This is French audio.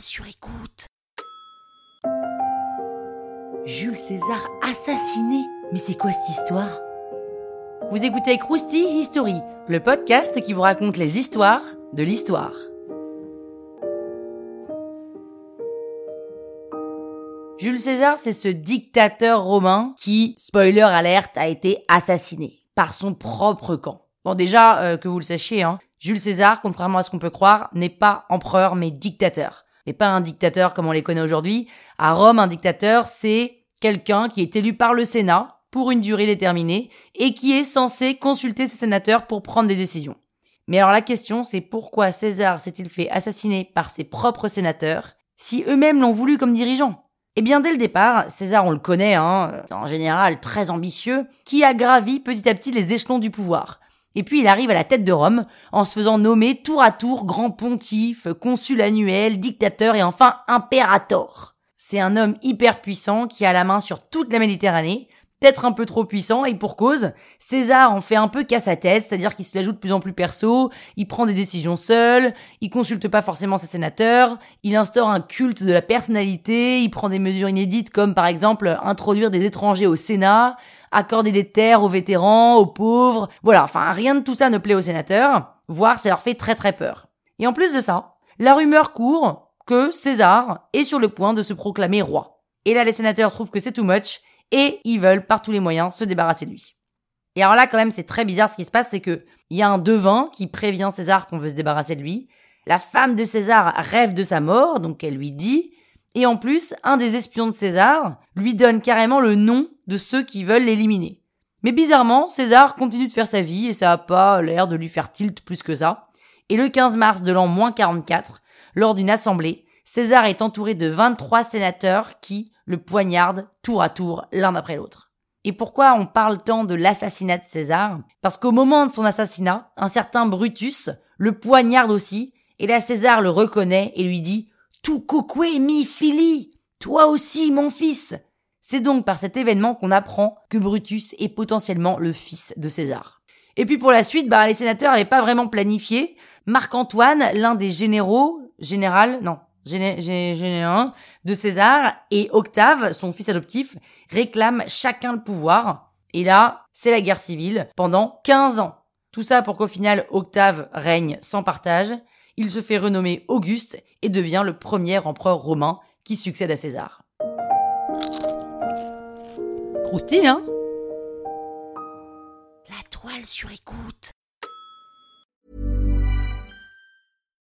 sur écoute. Jules César assassiné Mais c'est quoi cette histoire? Vous écoutez Krusty History, le podcast qui vous raconte les histoires de l'histoire. Jules César, c'est ce dictateur romain qui, spoiler alerte, a été assassiné par son propre camp. Bon déjà, euh, que vous le sachiez, hein, Jules César, contrairement à ce qu'on peut croire, n'est pas empereur mais dictateur. Mais pas un dictateur comme on les connaît aujourd'hui. À Rome, un dictateur, c'est quelqu'un qui est élu par le Sénat pour une durée déterminée et qui est censé consulter ses sénateurs pour prendre des décisions. Mais alors la question, c'est pourquoi César s'est-il fait assassiner par ses propres sénateurs si eux-mêmes l'ont voulu comme dirigeant? Eh bien, dès le départ, César, on le connaît, hein, en général très ambitieux, qui a gravi petit à petit les échelons du pouvoir. Et puis il arrive à la tête de Rome, en se faisant nommer tour à tour grand pontife, consul annuel, dictateur et enfin impérator. C'est un homme hyper puissant qui a la main sur toute la Méditerranée, peut-être un peu trop puissant et pour cause, César en fait un peu qu'à sa tête, c'est-à-dire qu'il se la joue de plus en plus perso, il prend des décisions seul, il consulte pas forcément ses sénateurs, il instaure un culte de la personnalité, il prend des mesures inédites comme par exemple introduire des étrangers au Sénat, accorder des terres aux vétérans, aux pauvres, voilà, enfin rien de tout ça ne plaît aux sénateurs, voire ça leur fait très très peur. Et en plus de ça, la rumeur court que César est sur le point de se proclamer roi. Et là les sénateurs trouvent que c'est too much et ils veulent par tous les moyens se débarrasser de lui. Et alors là, quand même, c'est très bizarre ce qui se passe, c'est que il y a un devin qui prévient César qu'on veut se débarrasser de lui. La femme de César rêve de sa mort, donc elle lui dit. Et en plus, un des espions de César lui donne carrément le nom de ceux qui veulent l'éliminer. Mais bizarrement, César continue de faire sa vie et ça a pas l'air de lui faire tilt plus que ça. Et le 15 mars de l'an moins 44, lors d'une assemblée, César est entouré de 23 sénateurs qui, le poignarde tour à tour l'un après l'autre. Et pourquoi on parle tant de l'assassinat de César? Parce qu'au moment de son assassinat, un certain Brutus le poignarde aussi, et là César le reconnaît et lui dit Tu coque mi fili Toi aussi, mon fils C'est donc par cet événement qu'on apprend que Brutus est potentiellement le fils de César. Et puis pour la suite, bah, les sénateurs n'avaient pas vraiment planifié. Marc-Antoine, l'un des généraux, général, non, un de César et Octave, son fils adoptif, réclament chacun le pouvoir. Et là, c'est la guerre civile pendant 15 ans. Tout ça pour qu'au final, Octave règne sans partage. Il se fait renommer Auguste et devient le premier empereur romain qui succède à César. Croustille, hein? La toile sur écoute.